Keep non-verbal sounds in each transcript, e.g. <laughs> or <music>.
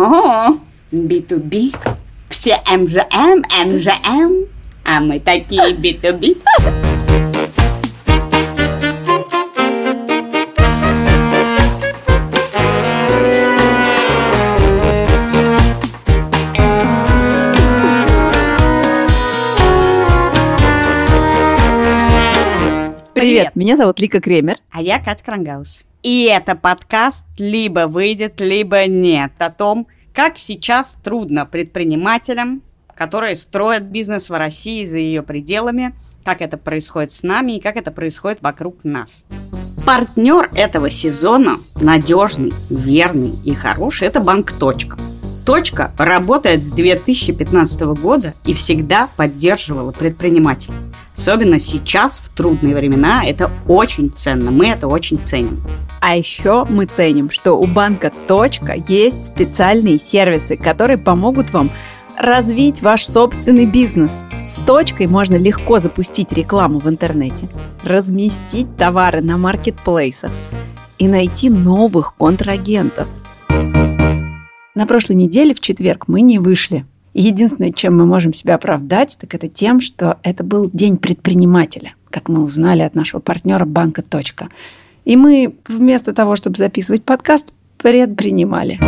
Ого, B2B. Все МЖМ, МЖМ. А мы такие B2B. Привет, меня зовут Лика Кремер. А я Катя Крангаус. И это подкаст либо выйдет, либо нет. О том, как сейчас трудно предпринимателям, которые строят бизнес в России за ее пределами, как это происходит с нами и как это происходит вокруг нас. Партнер этого сезона, надежный, верный и хороший, это банк «Точка». «Точка» работает с 2015 года и всегда поддерживала предпринимателей. Особенно сейчас, в трудные времена, это очень ценно. Мы это очень ценим. А еще мы ценим, что у банка «Точка» есть специальные сервисы, которые помогут вам развить ваш собственный бизнес. С «Точкой» можно легко запустить рекламу в интернете, разместить товары на маркетплейсах и найти новых контрагентов. На прошлой неделе, в четверг, мы не вышли. Единственное, чем мы можем себя оправдать, так это тем, что это был день предпринимателя, как мы узнали от нашего партнера банка «Точка». И мы вместо того, чтобы записывать подкаст, предпринимали.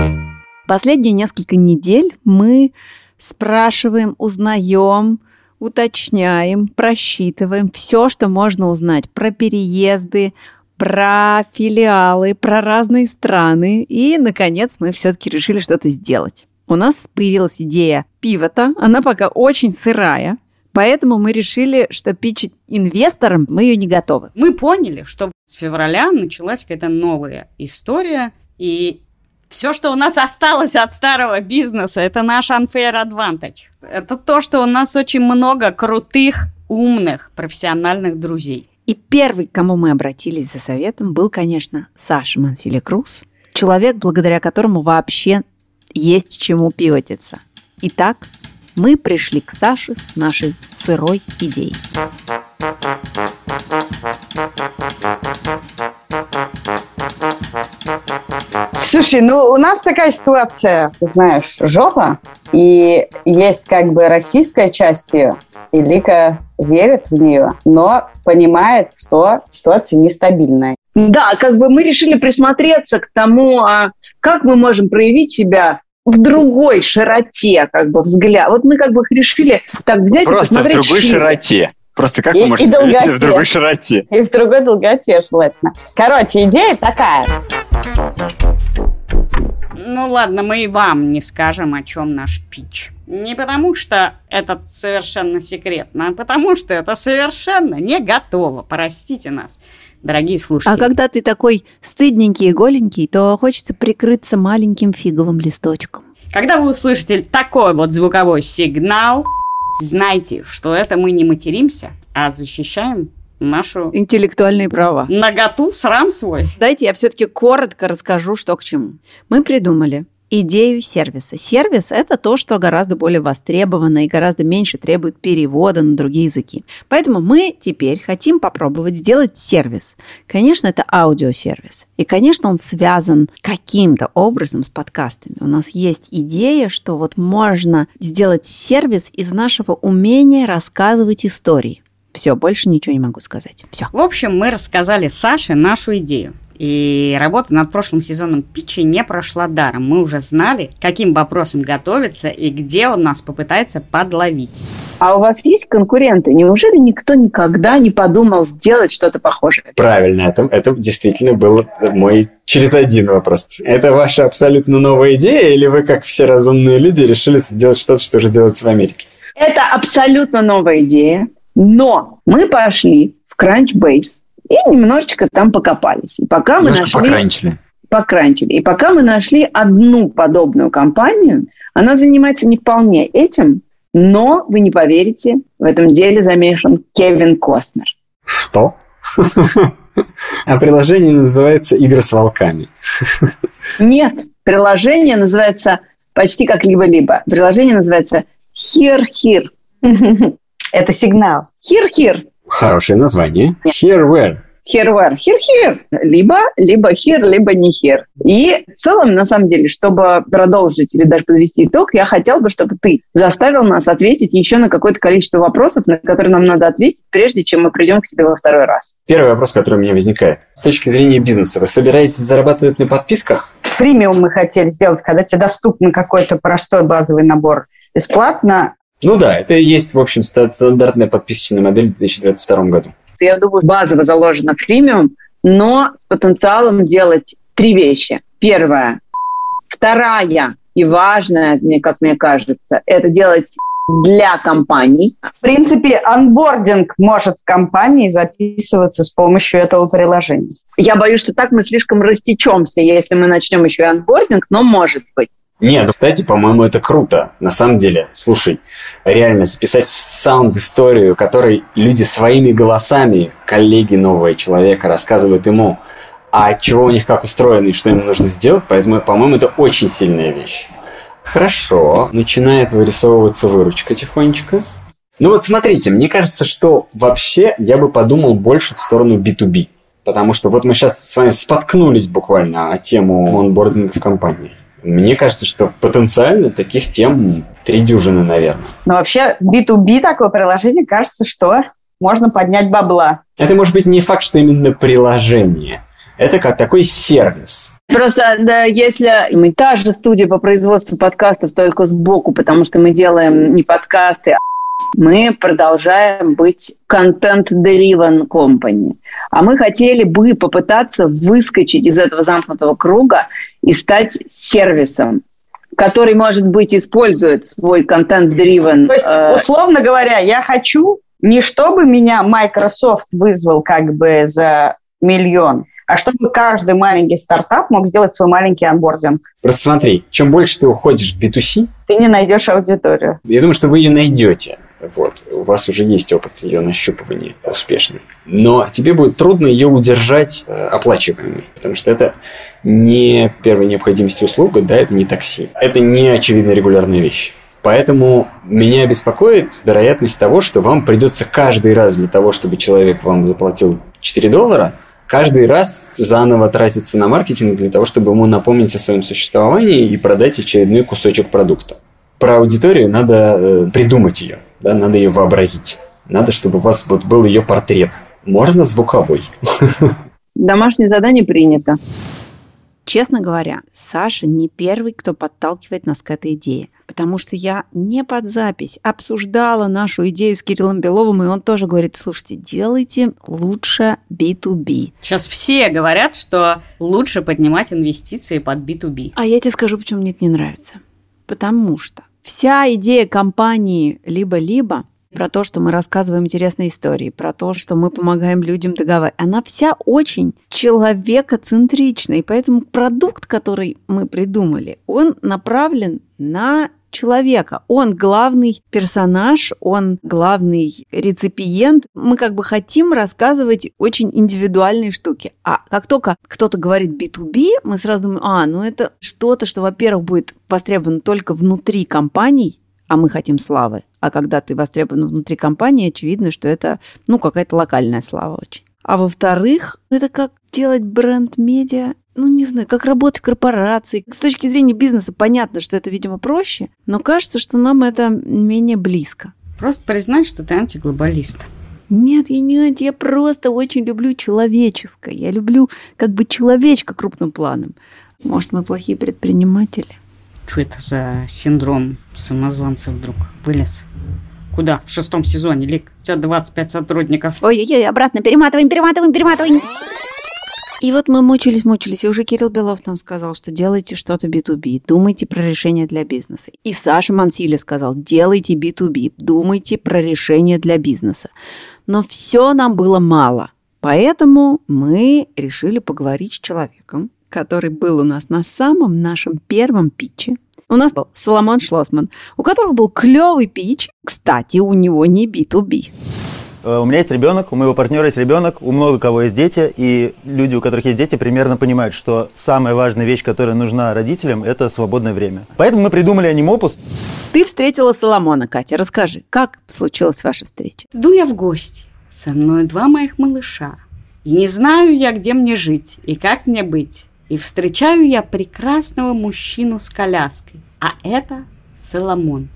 Последние несколько недель мы спрашиваем, узнаем, уточняем, просчитываем все, что можно узнать про переезды, про филиалы, про разные страны. И, наконец, мы все-таки решили что-то сделать. У нас появилась идея пивота. Она пока очень сырая. Поэтому мы решили, что пичить инвесторам мы ее не готовы. Мы поняли, что с февраля началась какая-то новая история, и все, что у нас осталось от старого бизнеса, это наш unfair advantage. Это то, что у нас очень много крутых, умных, профессиональных друзей. И первый, к кому мы обратились за советом, был, конечно, Саша Мансили Круз, человек, благодаря которому вообще есть чему пивотиться. Итак, мы пришли к Саше с нашей сырой идеей. Слушай, ну у нас такая ситуация, ты знаешь, жопа, и есть как бы российская часть ее, и Лика верит в нее, но понимает, что ситуация нестабильная. Да, как бы мы решили присмотреться к тому, а как мы можем проявить себя в другой широте, как бы взгляд. Вот мы как бы решили так взять Просто и посмотреть в другой шире. широте. Просто как И- вы и можете себя в другой широте? И в другой долготе желательно. Короче, идея такая. Ну ладно, мы и вам не скажем, о чем наш пич. Не потому, что это совершенно секретно, а потому, что это совершенно не готово. Простите нас, дорогие слушатели. А когда ты такой стыдненький и голенький, то хочется прикрыться маленьким фиговым листочком. Когда вы услышите такой вот звуковой сигнал, знайте, что это мы не материмся, а защищаем нашу Интеллектуальные права. наготу, срам свой. Дайте я все-таки коротко расскажу, что к чему. Мы придумали идею сервиса. Сервис – это то, что гораздо более востребовано и гораздо меньше требует перевода на другие языки. Поэтому мы теперь хотим попробовать сделать сервис. Конечно, это аудиосервис. И, конечно, он связан каким-то образом с подкастами. У нас есть идея, что вот можно сделать сервис из нашего умения рассказывать истории. Все, больше ничего не могу сказать. Все. В общем, мы рассказали Саше нашу идею. И работа над прошлым сезоном питча не прошла даром. Мы уже знали, каким вопросом готовиться и где он нас попытается подловить. А у вас есть конкуренты? Неужели никто никогда не подумал сделать что-то похожее? Правильно, это, это действительно был мой через один вопрос. Это ваша абсолютно новая идея, или вы, как все разумные люди, решили сделать что-то, что уже делается в Америке? Это абсолютно новая идея, но мы пошли в Crunchbase и немножечко там покопались. И пока мы Немножко нашли... покранчили. покранчили. И пока мы нашли одну подобную компанию, она занимается не вполне этим, но, вы не поверите, в этом деле замешан Кевин Костнер. Что? А приложение называется «Игры с волками». Нет, приложение называется почти как либо-либо. Приложение называется Here <laughs> Here. Это сигнал. Here Here. Хорошее название. Here where? here where? Here, here. Либо, либо here, либо не here. И в целом, на самом деле, чтобы продолжить или даже подвести итог, я хотел бы, чтобы ты заставил нас ответить еще на какое-то количество вопросов, на которые нам надо ответить, прежде чем мы придем к тебе во второй раз. Первый вопрос, который у меня возникает. С точки зрения бизнеса, вы собираетесь зарабатывать на подписках? Фримиум мы хотели сделать, когда тебе доступен какой-то простой базовый набор бесплатно. Ну да, это и есть, в общем, стандартная подписочная модель в 2022 году. Я думаю, базово заложено фримиум, но с потенциалом делать три вещи. Первое. Вторая и важная, мне, как мне кажется, это делать для компаний. В принципе, анбординг может в компании записываться с помощью этого приложения. Я боюсь, что так мы слишком растечемся, если мы начнем еще и анбординг, но может быть. Нет, кстати, по-моему, это круто. На самом деле, слушай, реально списать саунд-историю, которой люди своими голосами, коллеги нового человека, рассказывают ему, а чего у них как устроено и что им нужно сделать, поэтому, по-моему, это очень сильная вещь. Хорошо, начинает вырисовываться выручка тихонечко. Ну вот смотрите, мне кажется, что вообще я бы подумал больше в сторону B2B. Потому что вот мы сейчас с вами споткнулись буквально о тему онбординга в компании. Мне кажется, что потенциально таких тем три дюжины, наверное. Но вообще B2B такое приложение, кажется, что можно поднять бабла. Это может быть не факт, что именно приложение. Это как такой сервис. Просто да, если мы та же студия по производству подкастов, только сбоку, потому что мы делаем не подкасты, а мы продолжаем быть content-driven company. А мы хотели бы попытаться выскочить из этого замкнутого круга и стать сервисом, который, может быть, использует свой content-driven... То есть, э, условно говоря, я хочу не чтобы меня Microsoft вызвал как бы за миллион, а чтобы каждый маленький стартап мог сделать свой маленький анбординг. Просто смотри, чем больше ты уходишь в B2C, ты не найдешь аудиторию. Я думаю, что вы ее найдете. Вот. У вас уже есть опыт ее нащупывания успешный. Но тебе будет трудно ее удержать э, оплачиваемой, потому что это не первой необходимости услуга, да, это не такси. Это не очевидно регулярная вещь. Поэтому меня беспокоит вероятность того, что вам придется каждый раз для того, чтобы человек вам заплатил 4 доллара, каждый раз заново тратиться на маркетинг для того, чтобы ему напомнить о своем существовании и продать очередной кусочек продукта. Про аудиторию надо э, придумать ее да, надо ее вообразить. Надо, чтобы у вас вот был ее портрет. Можно звуковой. <laughs> Домашнее задание принято. Честно говоря, Саша не первый, кто подталкивает нас к этой идее. Потому что я не под запись обсуждала нашу идею с Кириллом Беловым, и он тоже говорит, слушайте, делайте лучше B2B. Сейчас все говорят, что лучше поднимать инвестиции под B2B. А я тебе скажу, почему мне это не нравится. Потому что Вся идея компании либо-либо про то, что мы рассказываем интересные истории, про то, что мы помогаем людям договаривать, она вся очень человекоцентрична. И поэтому продукт, который мы придумали, он направлен на человека. Он главный персонаж, он главный реципиент. Мы как бы хотим рассказывать очень индивидуальные штуки. А как только кто-то говорит B2B, мы сразу думаем, а, ну это что-то, что, во-первых, будет востребовано только внутри компаний, а мы хотим славы. А когда ты востребован внутри компании, очевидно, что это, ну, какая-то локальная слава очень. А во-вторых, это как делать бренд-медиа ну, не знаю, как работать корпорации. С точки зрения бизнеса понятно, что это, видимо, проще, но кажется, что нам это менее близко. Просто признать, что ты антиглобалист. Нет, я не анти, я просто очень люблю человеческое. Я люблю как бы человечка крупным планом. Может, мы плохие предприниматели? Что это за синдром самозванца вдруг вылез? Куда? В шестом сезоне, Лик? У тебя 25 сотрудников. Ой-ой-ой, обратно перематываем, перематываем, перематываем. И вот мы мучились, мучились, и уже Кирилл Белов нам сказал, что делайте что-то B2B, думайте про решение для бизнеса. И Саша Мансили сказал, делайте B2B, думайте про решение для бизнеса. Но все нам было мало. Поэтому мы решили поговорить с человеком, который был у нас на самом нашем первом питче. У нас был Соломон Шлосман, у которого был клевый питч. Кстати, у него не B2B. Э, у меня есть ребенок, у моего партнера есть ребенок, у много кого есть дети, и люди, у которых есть дети, примерно понимают, что самая важная вещь, которая нужна родителям, это свободное время. Поэтому мы придумали анимопус. Ты встретила Соломона, Катя. Расскажи, как случилась ваша встреча? Иду я в гости. Со мной два моих малыша. И не знаю я, где мне жить и как мне быть. И встречаю я прекрасного мужчину с коляской. А это Соломон.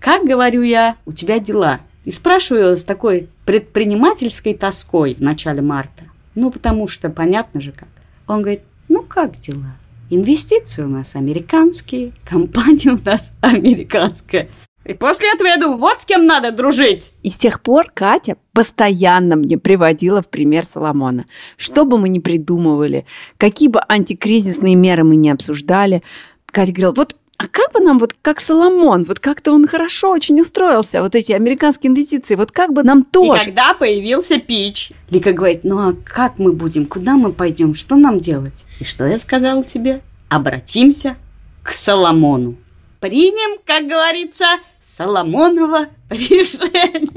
Как, говорю я, у тебя дела? И спрашиваю с такой предпринимательской тоской в начале марта. Ну, потому что понятно же как. Он говорит, ну как дела? Инвестиции у нас американские, компания у нас американская. И после этого я думаю, вот с кем надо дружить. И с тех пор Катя постоянно мне приводила в пример Соломона. Что бы мы ни придумывали, какие бы антикризисные меры мы не обсуждали, Катя говорила, вот а как бы нам, вот как Соломон, вот как-то он хорошо очень устроился, вот эти американские инвестиции, вот как бы нам тоже. И когда появился пич, Лика говорит, ну а как мы будем, куда мы пойдем, что нам делать? И что я сказала тебе? Обратимся к Соломону. Примем, как говорится, Соломонова <laughs> решение.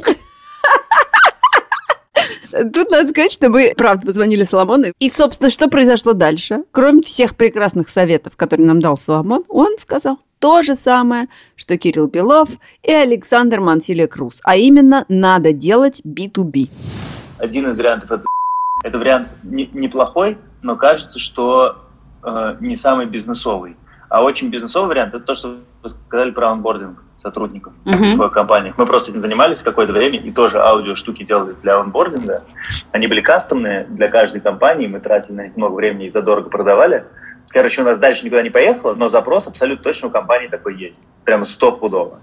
Тут надо сказать, что мы, правда, позвонили Соломону. И, собственно, что произошло дальше? Кроме всех прекрасных советов, которые нам дал Соломон, он сказал то же самое, что Кирилл Белов и Александр Мансилия Круз. А именно, надо делать B2B. Один из вариантов это, это вариант не, неплохой, но кажется, что э, не самый бизнесовый. А очень бизнесовый вариант это то, что вы сказали про онбординг сотрудников uh-huh. в компаниях. Мы просто этим занимались какое-то время и тоже аудио штуки делали для онбординга. Они были кастомные для каждой компании, мы тратили на них много времени и задорого продавали. Короче, у нас дальше никуда не поехало, но запрос абсолютно точно у компании такой есть. Прямо стопудово.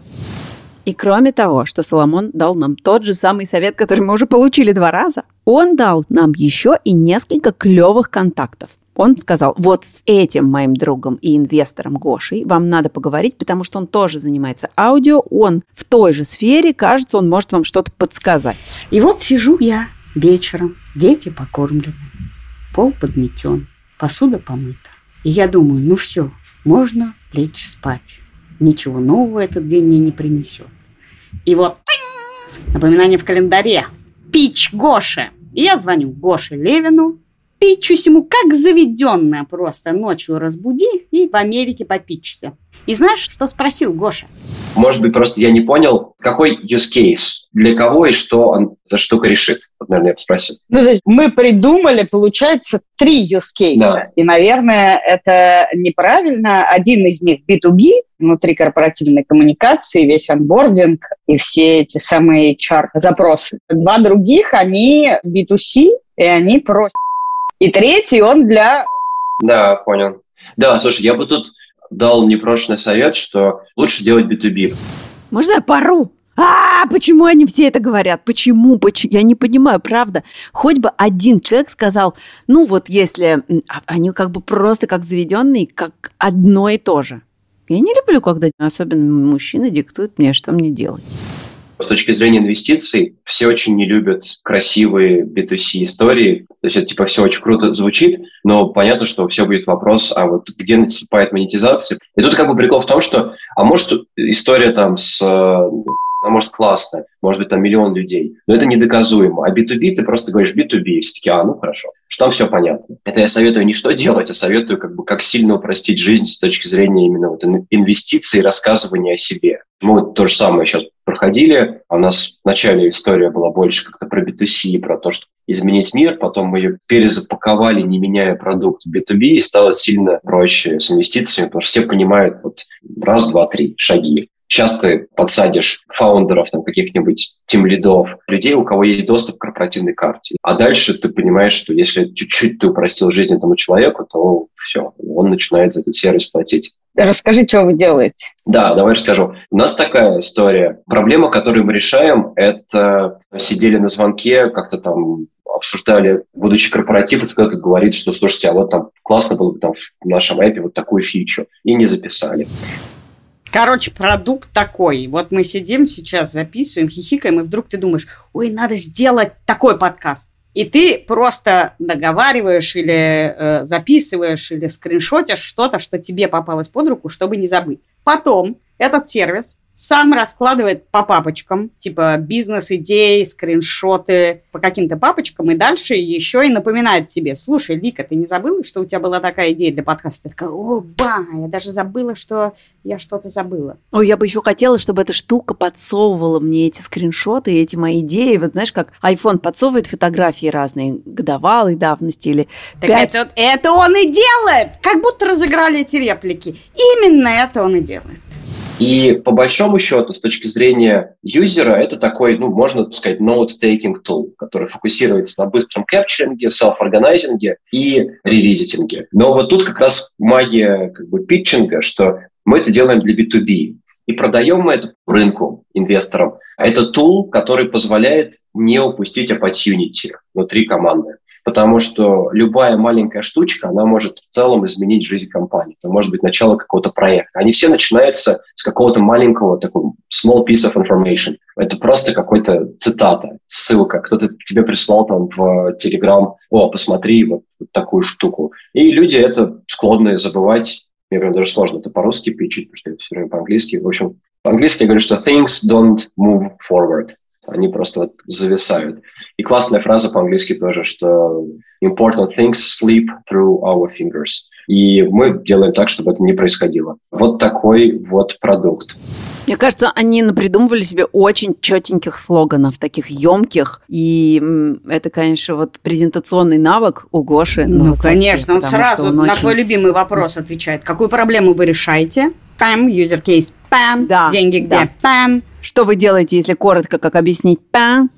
И кроме того, что Соломон дал нам тот же самый совет, который мы уже получили два раза, он дал нам еще и несколько клевых контактов. Он сказал, вот с этим моим другом и инвестором Гошей вам надо поговорить, потому что он тоже занимается аудио, он в той же сфере, кажется, он может вам что-то подсказать. И вот сижу я вечером, дети покормлены, пол подметен, посуда помыта. И я думаю, ну все, можно лечь спать. Ничего нового этот день мне не принесет. И вот напоминание в календаре. Пич Гоше. И я звоню Гоше Левину, Питчусь ему как заведенная просто. Ночью разбуди и в Америке попичься. И знаешь, что спросил Гоша? Может быть, просто я не понял, какой use case, для кого и что он, эта штука решит. Вот, наверное, я бы спросил. Ну, то есть мы придумали, получается, три use case. Да. И, наверное, это неправильно. Один из них B2B, внутри корпоративной коммуникации, весь онбординг и все эти самые HR-запросы. Два других, они B2C, и они просто и третий он для... Да, понял. Да, слушай, я бы тут дал непрошенный совет, что лучше делать B2B. Можно я пару? А, почему они все это говорят? Почему? Почему? Я не понимаю, правда. Хоть бы один человек сказал, ну вот если а, они как бы просто как заведенные, как одно и то же. Я не люблю, когда особенно мужчины диктуют мне, что мне делать. С точки зрения инвестиций, все очень не любят красивые B2C истории. То есть это типа все очень круто звучит, но понятно, что все будет вопрос, а вот где наступает монетизация. И тут как бы прикол в том, что, а может история там с она может классная, может быть, там миллион людей, но это недоказуемо. А B2B ты просто говоришь B2B, и все таки а, ну хорошо, что там все понятно. Это я советую не что делать, а советую как бы как сильно упростить жизнь с точки зрения именно вот инвестиций и рассказывания о себе. Мы вот то же самое сейчас проходили. У нас в начале история была больше как-то про B2C, про то, что изменить мир, потом мы ее перезапаковали, не меняя продукт в B2B, и стало сильно проще с инвестициями, потому что все понимают вот раз, два, три шаги. Сейчас ты подсадишь фаундеров, там, каких-нибудь тем лидов, людей, у кого есть доступ к корпоративной карте. А дальше ты понимаешь, что если чуть-чуть ты упростил жизнь этому человеку, то все, он начинает за этот сервис платить. Расскажи, что вы делаете. Да, давай расскажу. У нас такая история. Проблема, которую мы решаем, это сидели на звонке, как-то там обсуждали, будучи корпоратив, и кто-то говорит, что, слушайте, а вот там классно было бы там в нашем эпе вот такую фичу, и не записали. Короче, продукт такой. Вот мы сидим сейчас, записываем, хихикаем, и вдруг ты думаешь, ой, надо сделать такой подкаст. И ты просто договариваешь или э, записываешь или скриншотишь что-то, что тебе попалось под руку, чтобы не забыть. Потом этот сервис сам раскладывает по папочкам, типа бизнес-идеи, скриншоты по каким-то папочкам, и дальше еще и напоминает тебе, слушай, Вика, ты не забыла, что у тебя была такая идея для подкаста? Ты такая, о, ба, я даже забыла, что я что-то забыла. Ой, я бы еще хотела, чтобы эта штука подсовывала мне эти скриншоты, эти мои идеи. Вот знаешь, как iPhone подсовывает фотографии разные, годовалой давности или так 5... это, это он и делает! Как будто разыграли эти реплики. Именно это он и делает. И по большому счету, с точки зрения юзера, это такой, ну, можно сказать, note-taking tool, который фокусируется на быстром капчеринге, self-органайзинге и ревизитинге. Но вот тут как раз магия как бы питчинга, что мы это делаем для B2B. И продаем мы это рынку, инвесторам. А это тул, который позволяет не упустить opportunity внутри команды потому что любая маленькая штучка, она может в целом изменить жизнь компании. Это может быть начало какого-то проекта. Они все начинаются с какого-то маленького, такого small piece of information. Это просто какой-то цитата, ссылка. Кто-то тебе прислал там в Telegram, о, посмотри вот, вот такую штуку. И люди это склонны забывать. Мне прям даже сложно это по-русски пичить, потому что это все время по-английски. В общем, по-английски я говорю, что things don't move forward. Они просто вот зависают. И классная фраза по-английски тоже, что important things slip through our fingers. И мы делаем так, чтобы это не происходило. Вот такой вот продукт. Мне кажется, они напридумывали себе очень четеньких слоганов, таких емких. И это, конечно, вот презентационный навык у Гоши. Ну, конечно, он сразу он на очень... твой любимый вопрос отвечает. Какую проблему вы решаете? Пам, user case, пам, да, деньги где, да. пам. Что вы делаете, если коротко, как объяснить, пам?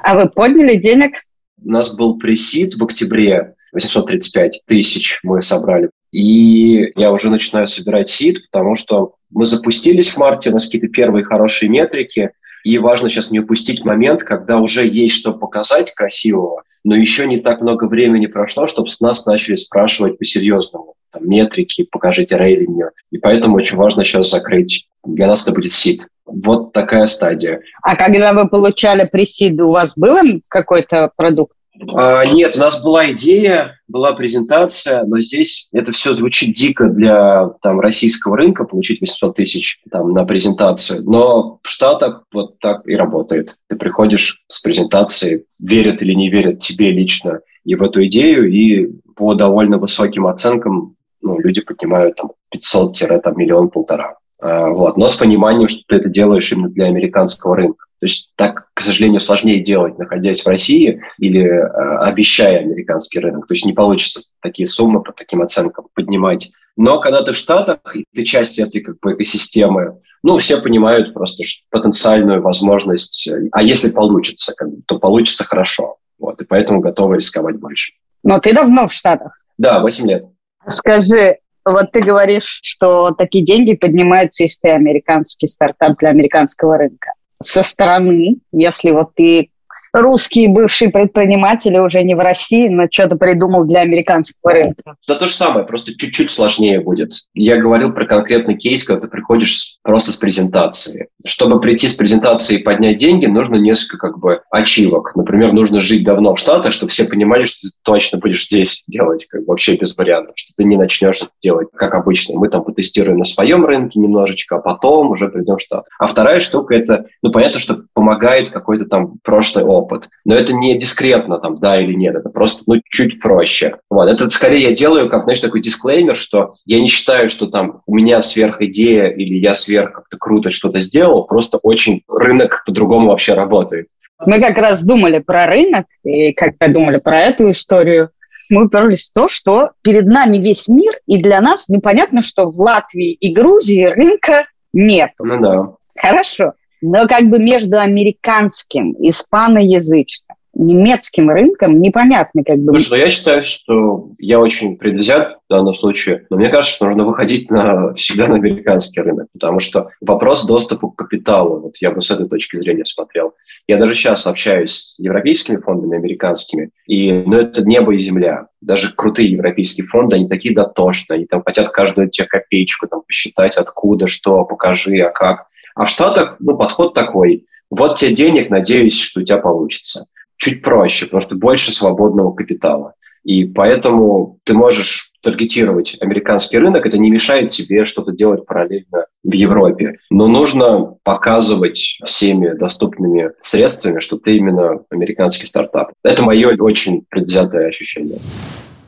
А вы подняли денег? У нас был пресид в октябре, 835 тысяч мы собрали. И я уже начинаю собирать сид, потому что мы запустились в марте, у нас какие-то первые хорошие метрики, и важно сейчас не упустить момент, когда уже есть что показать красивого, но еще не так много времени прошло, чтобы с нас начали спрашивать по-серьезному. Там, метрики, покажите ревеню. И поэтому очень важно сейчас закрыть. Для нас это будет сид. Вот такая стадия. А когда вы получали пресиды, у вас был какой-то продукт? А, нет, у нас была идея, была презентация, но здесь это все звучит дико для там, российского рынка, получить 800 тысяч там, на презентацию. Но в Штатах вот так и работает. Ты приходишь с презентацией, верят или не верят тебе лично и в эту идею, и по довольно высоким оценкам ну, люди поднимают там 500-миллион-полтора. А, вот. Но с пониманием, что ты это делаешь именно для американского рынка. То есть так, к сожалению, сложнее делать, находясь в России или э, обещая американский рынок. То есть не получится такие суммы по таким оценкам поднимать. Но когда ты в Штатах, и ты часть этой как бы, экосистемы, ну, все понимают просто потенциальную возможность. А если получится, то получится хорошо. Вот, и поэтому готовы рисковать больше. Но ты давно в Штатах? Да, 8 лет. Скажи, вот ты говоришь, что такие деньги поднимаются, если ты американский стартап для американского рынка. Со стороны, если вот ты русские бывшие предприниматели уже не в России, но что-то придумал для американского рынка. Да то же самое, просто чуть-чуть сложнее будет. Я говорил про конкретный кейс, когда ты приходишь просто с презентацией. Чтобы прийти с презентацией и поднять деньги, нужно несколько как бы ачивок. Например, нужно жить давно в Штатах, чтобы все понимали, что ты точно будешь здесь делать как бы вообще без вариантов, что ты не начнешь это делать как обычно. Мы там потестируем на своем рынке немножечко, а потом уже придем в Штат. А вторая штука это, ну понятно, что помогает какой-то там прошлый опыт опыт. Но это не дискретно, там, да или нет, это просто, ну, чуть проще. Вот, это скорее я делаю, как, знаешь, такой дисклеймер, что я не считаю, что там у меня сверх идея или я сверх как-то круто что-то сделал, просто очень рынок по-другому вообще работает. Мы как раз думали про рынок, и когда думали про эту историю, мы уперлись в то, что перед нами весь мир, и для нас непонятно, что в Латвии и Грузии рынка нет. Ну да. Хорошо но как бы между американским, испаноязычным, немецким рынком непонятно как бы. Слушай, ну я считаю, что я очень предвзят в данном случае, но мне кажется, что нужно выходить на, всегда на американский рынок, потому что вопрос доступа к капиталу, вот я бы с этой точки зрения смотрел. Я даже сейчас общаюсь с европейскими фондами, американскими, и ну, это небо и земля. Даже крутые европейские фонды, они такие дотошные, они там хотят каждую тебе копеечку там посчитать, откуда, что, покажи, а как. А в Штатах ну, подход такой. Вот тебе денег, надеюсь, что у тебя получится. Чуть проще, потому что больше свободного капитала. И поэтому ты можешь таргетировать американский рынок, это не мешает тебе что-то делать параллельно в Европе. Но нужно показывать всеми доступными средствами, что ты именно американский стартап. Это мое очень предвзятое ощущение.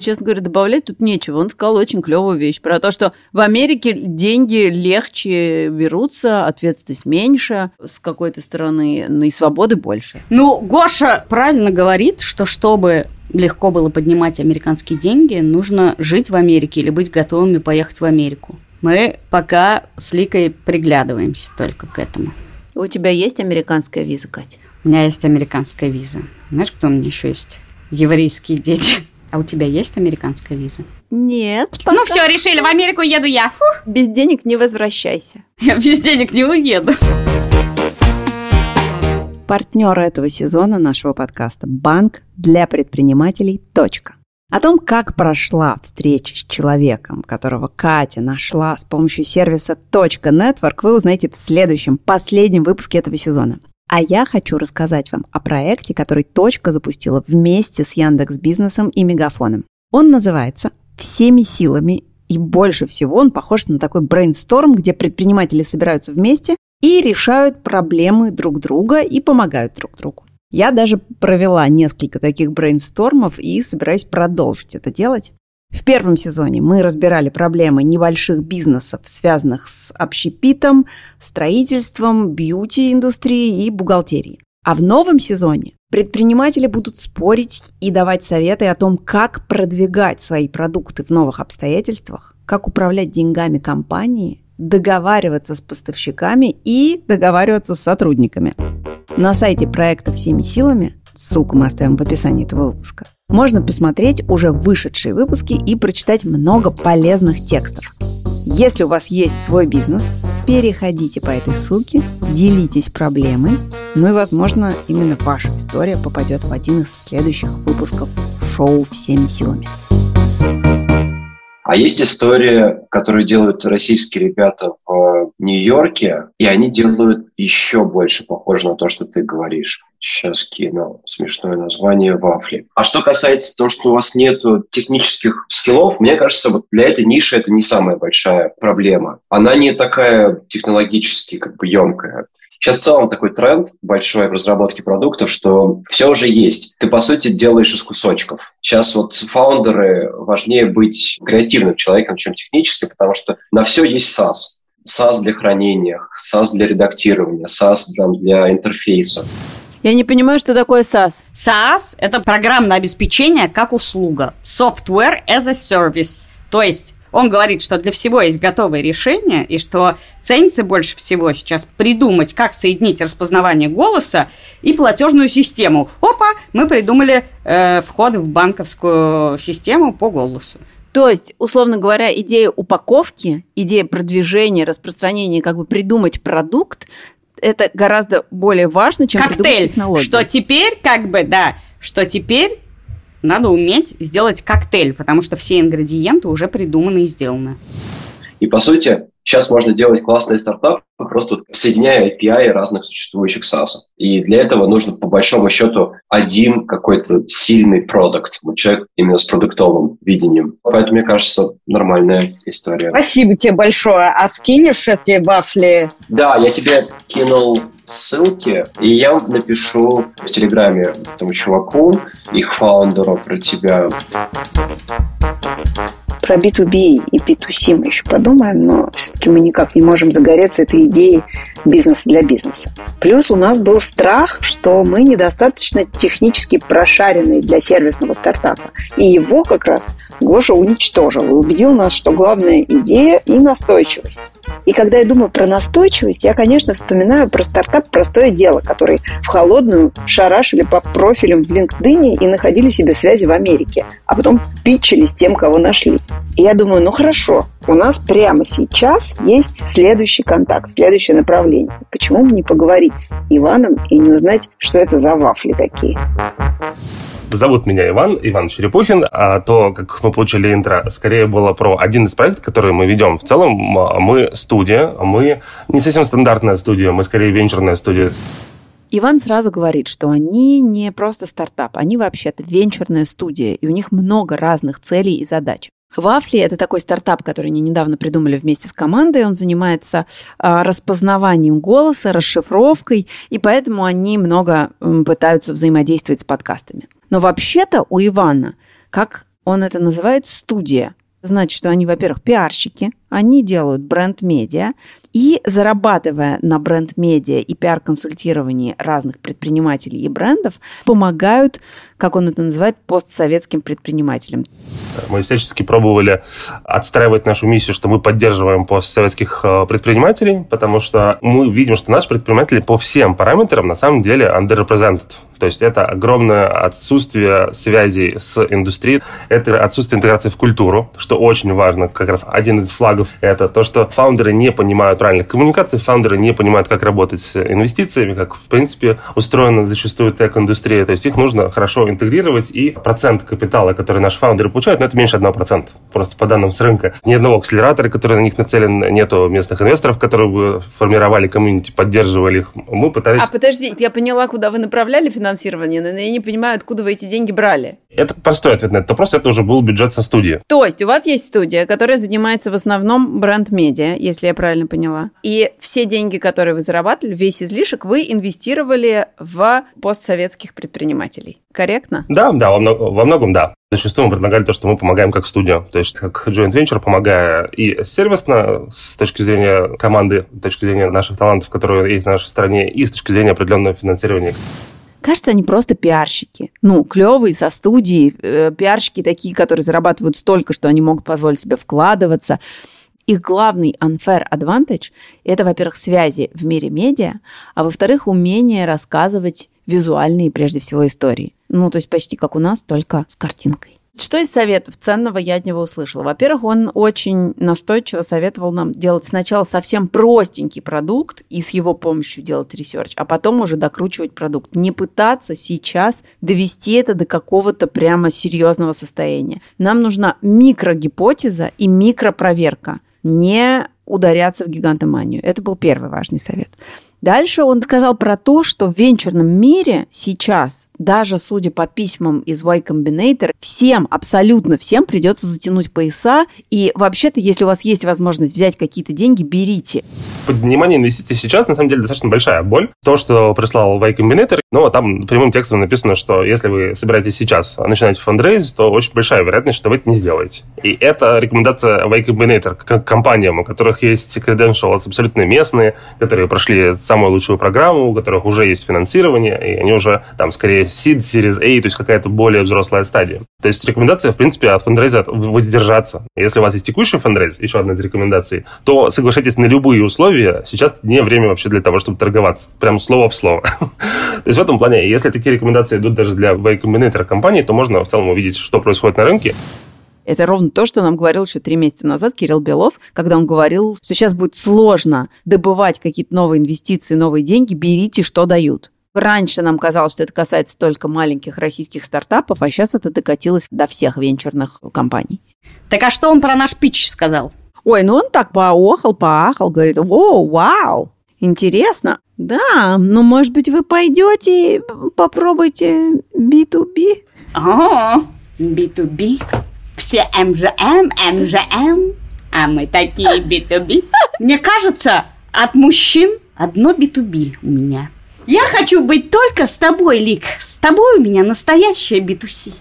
Честно говоря, добавлять тут нечего. Он сказал очень клевую вещь про то, что в Америке деньги легче берутся, ответственность меньше с какой-то стороны, но и свободы больше. Ну, Гоша правильно говорит, что чтобы легко было поднимать американские деньги, нужно жить в Америке или быть готовыми поехать в Америку. Мы пока с Ликой приглядываемся только к этому. У тебя есть американская виза, Катя? У меня есть американская виза. Знаешь, кто у меня еще есть? Еврейские дети. А у тебя есть американская виза? Нет. Пока. Ну все, решили, в Америку еду я. Фух. Без денег не возвращайся. Я без денег не уеду. Партнер этого сезона нашего подкаста – банк для предпринимателей «Точка». О том, как прошла встреча с человеком, которого Катя нашла с помощью сервиса «Точка Network», вы узнаете в следующем, последнем выпуске этого сезона. А я хочу рассказать вам о проекте, который Точка запустила вместе с Яндекс Бизнесом и Мегафоном. Он называется «Всеми силами», и больше всего он похож на такой брейнсторм, где предприниматели собираются вместе и решают проблемы друг друга и помогают друг другу. Я даже провела несколько таких брейнстормов и собираюсь продолжить это делать. В первом сезоне мы разбирали проблемы небольших бизнесов, связанных с общепитом, строительством, бьюти-индустрией и бухгалтерией. А в новом сезоне предприниматели будут спорить и давать советы о том, как продвигать свои продукты в новых обстоятельствах, как управлять деньгами компании, договариваться с поставщиками и договариваться с сотрудниками. На сайте проекта «Всеми силами» ссылку мы оставим в описании этого выпуска, можно посмотреть уже вышедшие выпуски и прочитать много полезных текстов. Если у вас есть свой бизнес, переходите по этой ссылке, делитесь проблемой, ну и, возможно, именно ваша история попадет в один из следующих выпусков шоу «Всеми силами». А есть история, которую делают российские ребята в Нью-Йорке, и они делают еще больше похоже на то, что ты говоришь. Сейчас кину смешное название вафли. А что касается того, что у вас нет технических скиллов, мне кажется, вот для этой ниши это не самая большая проблема. Она не такая технологически как бы емкая. Сейчас в целом такой тренд большой в разработке продуктов, что все уже есть. Ты, по сути, делаешь из кусочков. Сейчас вот фаундеры важнее быть креативным человеком, чем техническим, потому что на все есть SaaS. SaaS для хранения, SaaS для редактирования, SaaS там, для интерфейса. Я не понимаю, что такое SaaS. SaaS – это программное обеспечение как услуга. Software as a Service. То есть он говорит, что для всего есть готовые решения, и что ценится больше всего сейчас придумать, как соединить распознавание голоса и платежную систему. Опа, мы придумали э, вход в банковскую систему по голосу. То есть, условно говоря, идея упаковки, идея продвижения, распространения, как бы придумать продукт, это гораздо более важно, чем Коктейль, придумать технологию. Что теперь, как бы, да, что теперь надо уметь сделать коктейль, потому что все ингредиенты уже придуманы и сделаны. И, по сути, сейчас можно делать классные стартапы, просто вот соединяя API разных существующих SaaS. И для этого нужно, по большому счету, один какой-то сильный продукт, вот человек именно с продуктовым видением. Поэтому, мне кажется, нормальная история. Спасибо тебе большое. А скинешь эти вафли? Да, я тебе кинул ссылки, и я напишу в Телеграме этому чуваку, их фаундеру про тебя. Про B2B и B2C мы еще подумаем, но все-таки мы никак не можем загореться этой идеей бизнеса для бизнеса. Плюс у нас был страх, что мы недостаточно технически прошаренные для сервисного стартапа. И его как раз Гоша уничтожил и убедил нас, что главная идея и настойчивость. И когда я думаю про настойчивость, я, конечно, вспоминаю про стартап «Простое дело», который в холодную шарашили по профилям в LinkedIn и находили себе связи в Америке, а потом питчили с тем, кого нашли. И я думаю, ну хорошо, у нас прямо сейчас есть следующий контакт, следующее направление. Почему бы не поговорить с Иваном и не узнать, что это за вафли такие? Зовут меня Иван, Иван Черепухин, а то, как мы получили интро, скорее было про один из проектов, который мы ведем. В целом мы студия, мы не совсем стандартная студия, мы скорее венчурная студия. Иван сразу говорит, что они не просто стартап, они вообще-то венчурная студия, и у них много разных целей и задач. Вафли – это такой стартап, который они недавно придумали вместе с командой. Он занимается а, распознаванием голоса, расшифровкой, и поэтому они много пытаются взаимодействовать с подкастами. Но вообще-то у Ивана, как он это называет, студия. Значит, что они, во-первых, пиарщики, они делают бренд-медиа, и зарабатывая на бренд-медиа и пиар-консультировании разных предпринимателей и брендов, помогают, как он это называет, постсоветским предпринимателям. Мы всячески пробовали отстраивать нашу миссию, что мы поддерживаем постсоветских э, предпринимателей, потому что мы видим, что наши предприниматели по всем параметрам на самом деле underrepresented. То есть это огромное отсутствие связей с индустрией, это отсутствие интеграции в культуру, что очень важно. Как раз один из флагов – это то, что фаундеры не понимают правильных коммуникаций, фаундеры не понимают, как работать с инвестициями, как, в принципе, устроена зачастую тег-индустрия. То есть их нужно хорошо интегрировать, и процент капитала, который наши фаундеры получают, ну, это меньше 1%. Просто по данным с рынка. Ни одного акселератора, который на них нацелен, нету местных инвесторов, которые бы формировали комьюнити, поддерживали их. Мы пытались... А подожди, я поняла, куда вы направляли финансирование, но я не понимаю, откуда вы эти деньги брали. Это простой ответ на этот вопрос. Это уже был бюджет со студии. То есть у вас есть студия, которая занимается в основном бренд-медиа, если я правильно поняла. И все деньги, которые вы зарабатывали, весь излишек, вы инвестировали в постсоветских предпринимателей. Корректно? Да, да, во, много- во многом да. Зачастую мы предлагали то, что мы помогаем как студия. То есть как joint venture, помогая и сервисно с точки зрения команды, с точки зрения наших талантов, которые есть в нашей стране, и с точки зрения определенного финансирования. Кажется, они просто пиарщики. Ну, клевые, со студии, э, пиарщики такие, которые зарабатывают столько, что они могут позволить себе вкладываться. Их главный unfair advantage – это, во-первых, связи в мире медиа, а во-вторых, умение рассказывать визуальные, прежде всего, истории. Ну, то есть почти как у нас, только с картинкой. Что из советов ценного я от него услышала? Во-первых, он очень настойчиво советовал нам делать сначала совсем простенький продукт и с его помощью делать ресерч, а потом уже докручивать продукт. Не пытаться сейчас довести это до какого-то прямо серьезного состояния. Нам нужна микрогипотеза и микропроверка. Не ударяться в гигантоманию. Это был первый важный совет. Дальше он сказал про то, что в венчурном мире сейчас, даже судя по письмам из Y Combinator, всем, абсолютно всем придется затянуть пояса. И вообще-то, если у вас есть возможность взять какие-то деньги, берите. Поднимание инвестиций сейчас, на самом деле, достаточно большая боль. То, что прислал Y Combinator, но там прямым текстом написано, что если вы собираетесь сейчас начинать фандрейз, то очень большая вероятность, что вы это не сделаете. И это рекомендация Y Combinator к компаниям, у которых есть credentials абсолютно местные, которые прошли самую лучшую программу, у которых уже есть финансирование, и они уже там скорее seed, series A, то есть какая-то более взрослая стадия. То есть рекомендация, в принципе, от фандрейза воздержаться. Если у вас есть текущий фандрейз, еще одна из рекомендаций, то соглашайтесь на любые условия. Сейчас не время вообще для того, чтобы торговаться. Прям слово в слово. <laughs> То есть в этом плане, если такие рекомендации идут даже для Y Combinator компании, то можно в целом увидеть, что происходит на рынке. Это ровно то, что нам говорил еще три месяца назад Кирилл Белов, когда он говорил, что сейчас будет сложно добывать какие-то новые инвестиции, новые деньги, берите, что дают. Раньше нам казалось, что это касается только маленьких российских стартапов, а сейчас это докатилось до всех венчурных компаний. Так а что он про наш питч сказал? Ой, ну он так поохал, поахал, говорит, о, вау, интересно. Да, ну, может быть, вы пойдете и попробуйте B2B? О, B2B. Все МЖМ, МЖМ, а мы такие B2B. Мне кажется, от мужчин одно B2B у меня. Я хочу быть только с тобой, Лик. С тобой у меня настоящая B2C.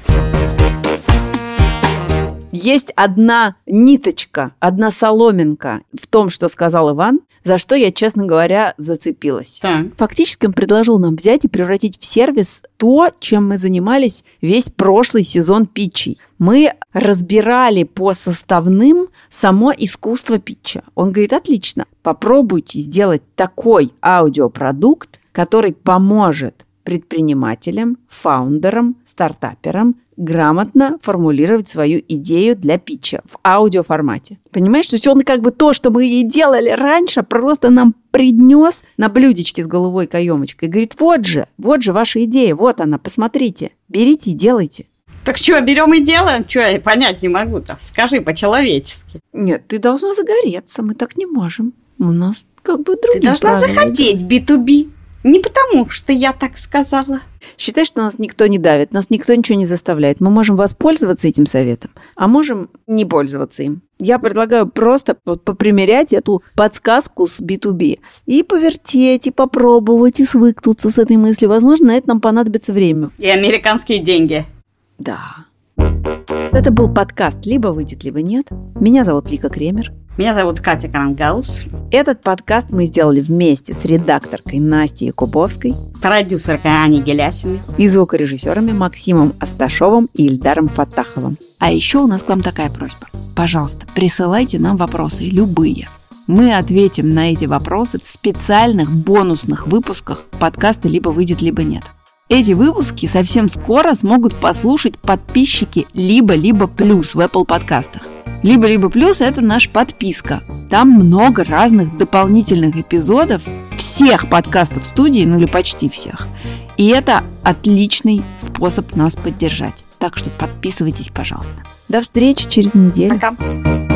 Есть одна ниточка, одна соломинка в том, что сказал Иван, за что я, честно говоря, зацепилась. Так. Фактически он предложил нам взять и превратить в сервис то, чем мы занимались весь прошлый сезон питчей. Мы разбирали по составным само искусство питча. Он говорит, отлично, попробуйте сделать такой аудиопродукт, который поможет предпринимателям, фаундерам, стартаперам грамотно формулировать свою идею для питча в аудиоформате. Понимаешь, то есть он как бы то, что мы и делали раньше, просто нам принес на блюдечке с головой каемочкой. Говорит, вот же, вот же ваша идея, вот она, посмотрите, берите и делайте. Так что, берем и делаем? Что, я понять не могу-то. Скажи по-человечески. Нет, ты должна загореться, мы так не можем. У нас как бы другие Ты должна правила. захотеть B2B. Не потому, что я так сказала. Считай, что нас никто не давит, нас никто ничего не заставляет. Мы можем воспользоваться этим советом, а можем не пользоваться им. Я предлагаю просто вот попримерять эту подсказку с B2B и повертеть, и попробовать, и свыкнуться с этой мыслью. Возможно, на это нам понадобится время. И американские деньги. Да. Это был подкаст «Либо выйдет, либо нет». Меня зовут Лика Кремер. Меня зовут Катя Карангаус. Этот подкаст мы сделали вместе с редакторкой Настей Якубовской, продюсеркой Аней Гелясиной и звукорежиссерами Максимом Асташовым и Ильдаром Фатаховым. А еще у нас к вам такая просьба. Пожалуйста, присылайте нам вопросы, любые. Мы ответим на эти вопросы в специальных бонусных выпусках подкаста «Либо выйдет, либо нет». Эти выпуски совсем скоро смогут послушать подписчики «Либо-либо плюс» в Apple подкастах. «Либо-либо плюс» — это наша подписка. Там много разных дополнительных эпизодов всех подкастов студии, ну или почти всех. И это отличный способ нас поддержать. Так что подписывайтесь, пожалуйста. До встречи через неделю. Пока.